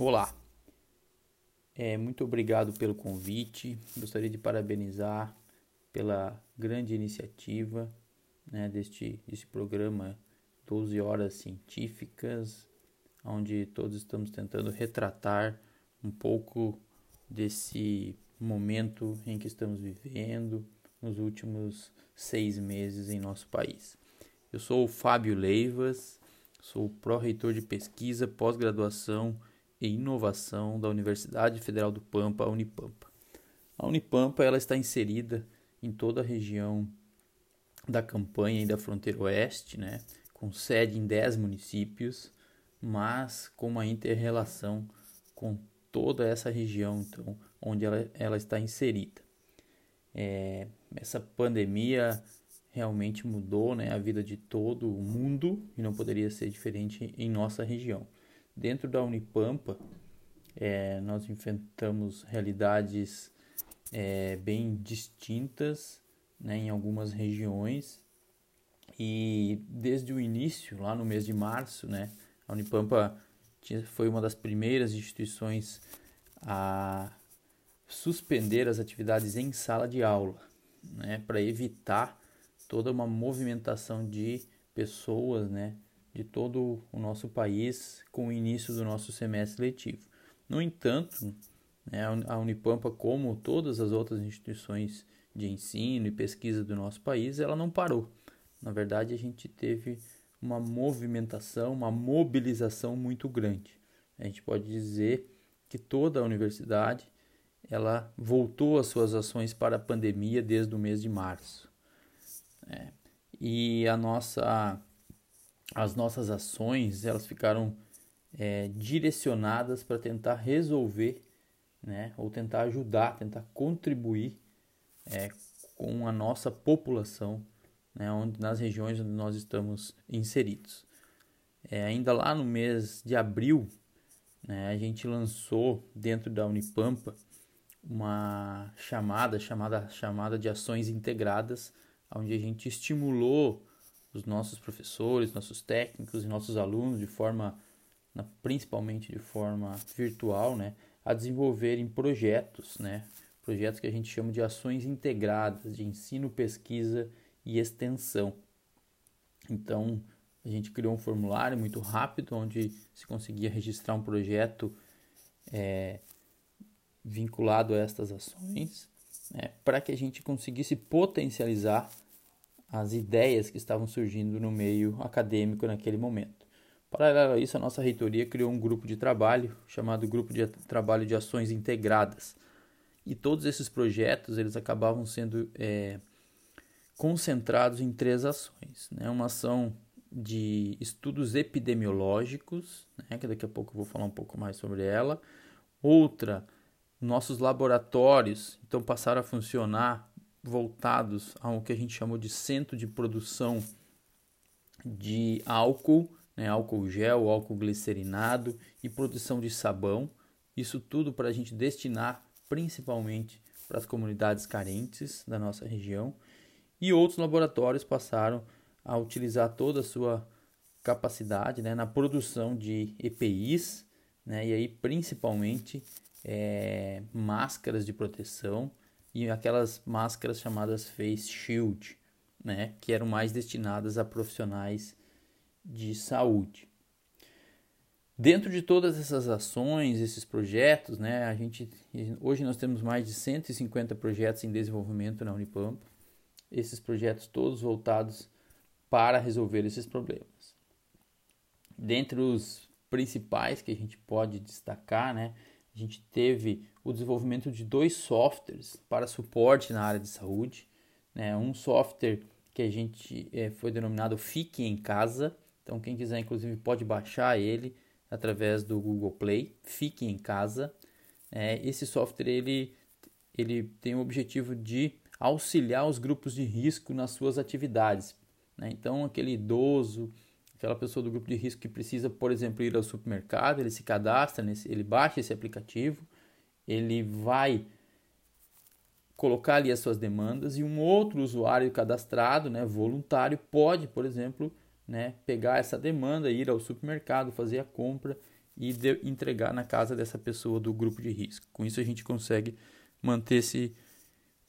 Olá, é, muito obrigado pelo convite. Gostaria de parabenizar pela grande iniciativa né, deste, deste programa 12 Horas Científicas, onde todos estamos tentando retratar um pouco desse momento em que estamos vivendo nos últimos seis meses em nosso país. Eu sou o Fábio Leivas, sou pró-reitor de pesquisa, pós-graduação e inovação da Universidade Federal do Pampa, a Unipampa. A Unipampa ela está inserida em toda a região da campanha e da fronteira oeste, né, com sede em 10 municípios, mas com uma inter-relação com toda essa região então, onde ela, ela está inserida. É, essa pandemia realmente mudou né, a vida de todo o mundo e não poderia ser diferente em nossa região. Dentro da Unipampa, é, nós enfrentamos realidades é, bem distintas né, em algumas regiões. E desde o início, lá no mês de março, né, a Unipampa tinha, foi uma das primeiras instituições a suspender as atividades em sala de aula, né, para evitar toda uma movimentação de pessoas, né, de todo o nosso país com o início do nosso semestre letivo. No entanto, né, a Unipampa, como todas as outras instituições de ensino e pesquisa do nosso país, ela não parou. Na verdade, a gente teve uma movimentação, uma mobilização muito grande. A gente pode dizer que toda a universidade ela voltou as suas ações para a pandemia desde o mês de março. É, e a nossa, as nossas ações elas ficaram é, direcionadas para tentar resolver, né, ou tentar ajudar, tentar contribuir é, com a nossa população, né, onde, nas regiões onde nós estamos inseridos. É, ainda lá no mês de abril, né, a gente lançou dentro da Unipampa uma chamada, chamada, chamada de ações integradas, onde a gente estimulou os nossos professores, nossos técnicos e nossos alunos de forma, principalmente de forma virtual, né, a desenvolverem projetos, né, projetos que a gente chama de ações integradas de ensino, pesquisa e extensão. Então, a gente criou um formulário muito rápido onde se conseguia registrar um projeto é, vinculado a estas ações, né, para que a gente conseguisse potencializar as ideias que estavam surgindo no meio acadêmico naquele momento. Paralelo a isso, a nossa reitoria criou um grupo de trabalho chamado Grupo de Trabalho de Ações Integradas. E todos esses projetos eles acabavam sendo é, concentrados em três ações. Né? Uma ação de estudos epidemiológicos, né? que daqui a pouco eu vou falar um pouco mais sobre ela. Outra nossos laboratórios então passaram a funcionar voltados ao que a gente chamou de centro de produção de álcool, né, álcool gel, álcool glicerinado e produção de sabão. Isso tudo para a gente destinar principalmente para as comunidades carentes da nossa região. E outros laboratórios passaram a utilizar toda a sua capacidade né, na produção de EPIs, né, e aí principalmente é, máscaras de proteção e aquelas máscaras chamadas face shield, né, que eram mais destinadas a profissionais de saúde. Dentro de todas essas ações, esses projetos, né, a gente hoje nós temos mais de 150 projetos em desenvolvimento na Unipampa. Esses projetos todos voltados para resolver esses problemas. Dentre os principais que a gente pode destacar, né, a gente teve o desenvolvimento de dois softwares para suporte na área de saúde. Né? Um software que a gente é, foi denominado Fique em Casa. Então, quem quiser, inclusive, pode baixar ele através do Google Play. Fique em Casa. É, esse software ele, ele tem o objetivo de auxiliar os grupos de risco nas suas atividades. Né? Então, aquele idoso aquela pessoa do grupo de risco que precisa, por exemplo, ir ao supermercado, ele se cadastra, nesse, ele baixa esse aplicativo, ele vai colocar ali as suas demandas e um outro usuário cadastrado, né, voluntário, pode, por exemplo, né, pegar essa demanda, ir ao supermercado, fazer a compra e de, entregar na casa dessa pessoa do grupo de risco. Com isso a gente consegue manter-se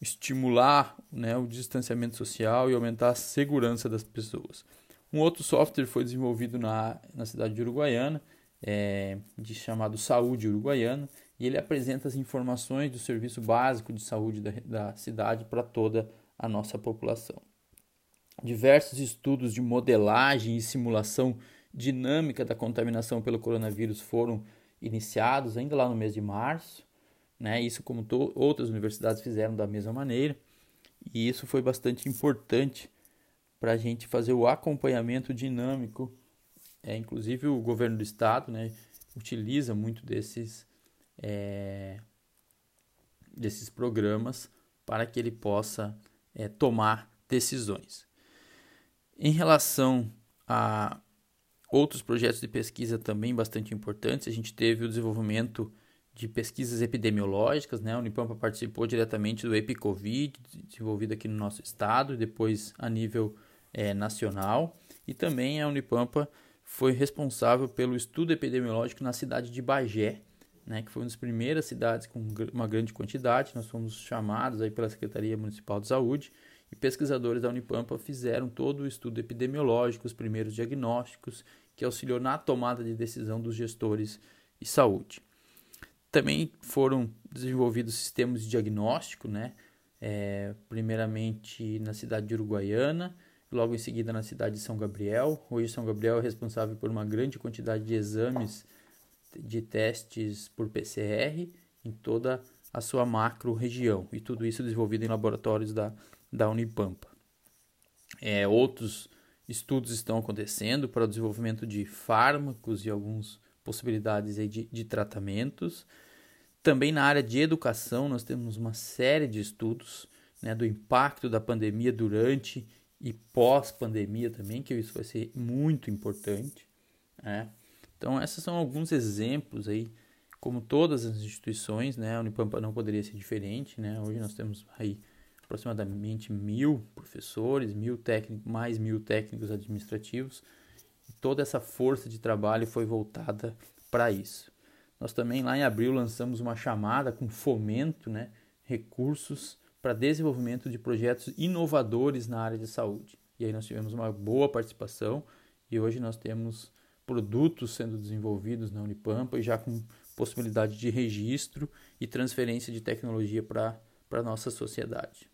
estimular né, o distanciamento social e aumentar a segurança das pessoas. Um outro software foi desenvolvido na, na cidade de Uruguaiana, é, de chamado Saúde Uruguaiana, e ele apresenta as informações do serviço básico de saúde da, da cidade para toda a nossa população. Diversos estudos de modelagem e simulação dinâmica da contaminação pelo coronavírus foram iniciados ainda lá no mês de março, né? Isso como outras universidades fizeram da mesma maneira, e isso foi bastante importante para a gente fazer o acompanhamento dinâmico. É, inclusive o governo do estado, né, utiliza muito desses é, desses programas para que ele possa é, tomar decisões. Em relação a outros projetos de pesquisa também bastante importantes, a gente teve o desenvolvimento de pesquisas epidemiológicas, né? A Unipampa participou diretamente do EpiCovid, desenvolvido aqui no nosso estado, e depois a nível é, nacional. E também a Unipampa foi responsável pelo estudo epidemiológico na cidade de Bagé, né, que foi uma das primeiras cidades com uma grande quantidade. Nós fomos chamados aí pela Secretaria Municipal de Saúde e pesquisadores da Unipampa fizeram todo o estudo epidemiológico, os primeiros diagnósticos, que auxiliou na tomada de decisão dos gestores de saúde. Também foram desenvolvidos sistemas de diagnóstico, né? É, primeiramente na cidade de Uruguaiana, logo em seguida na cidade de São Gabriel. Hoje São Gabriel é responsável por uma grande quantidade de exames de testes por PCR em toda a sua macro região e tudo isso desenvolvido em laboratórios da, da Unipampa. É, outros estudos estão acontecendo para o desenvolvimento de fármacos e algumas possibilidades aí de, de tratamentos. Também na área de educação nós temos uma série de estudos né, do impacto da pandemia durante e pós-pandemia também, que isso vai ser muito importante. Né? Então, esses são alguns exemplos aí, como todas as instituições, né? A Unipampa não poderia ser diferente, né? Hoje nós temos aí aproximadamente mil professores, mil técnicos, mais mil técnicos administrativos. E toda essa força de trabalho foi voltada para isso. Nós também lá em abril lançamos uma chamada com fomento, né? Recursos para desenvolvimento de projetos inovadores na área de saúde. E aí nós tivemos uma boa participação e hoje nós temos produtos sendo desenvolvidos na Unipampa e já com possibilidade de registro e transferência de tecnologia para a nossa sociedade.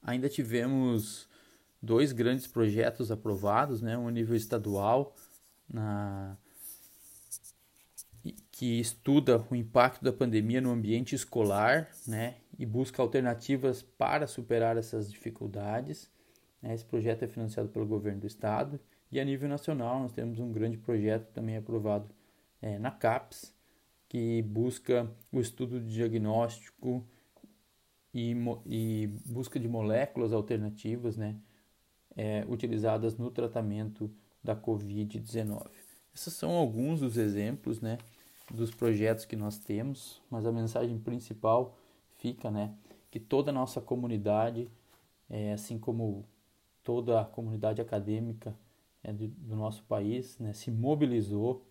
Ainda tivemos dois grandes projetos aprovados, né, um a nível estadual, na, que estuda o impacto da pandemia no ambiente escolar né, e busca alternativas para superar essas dificuldades. Né. Esse projeto é financiado pelo governo do estado e a nível nacional, nós temos um grande projeto também aprovado é, na CAPES, que busca o estudo de diagnóstico e, e busca de moléculas alternativas né, é, utilizadas no tratamento da Covid-19. Esses são alguns dos exemplos né, dos projetos que nós temos, mas a mensagem principal fica né, que toda a nossa comunidade, é, assim como toda a comunidade acadêmica, é, do, do, nosso país né, se mobilizou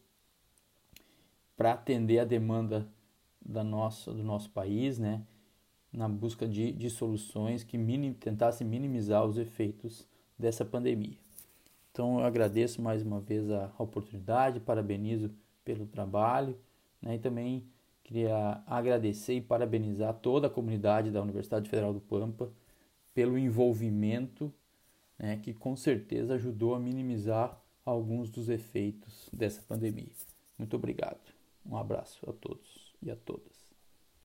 para atender a demanda da nossa, do nosso país, né, na busca de, de soluções que minim, tentassem minimizar os efeitos dessa pandemia. Então eu agradeço mais uma vez a, oportunidade, parabenizo pelo trabalho né, e também queria agradecer e parabenizar toda a comunidade da Universidade Federal do Pampa pelo envolvimento né, que com certeza ajudou a minimizar alguns dos efeitos dessa pandemia. Muito obrigado. Um abraço a todos e a todas.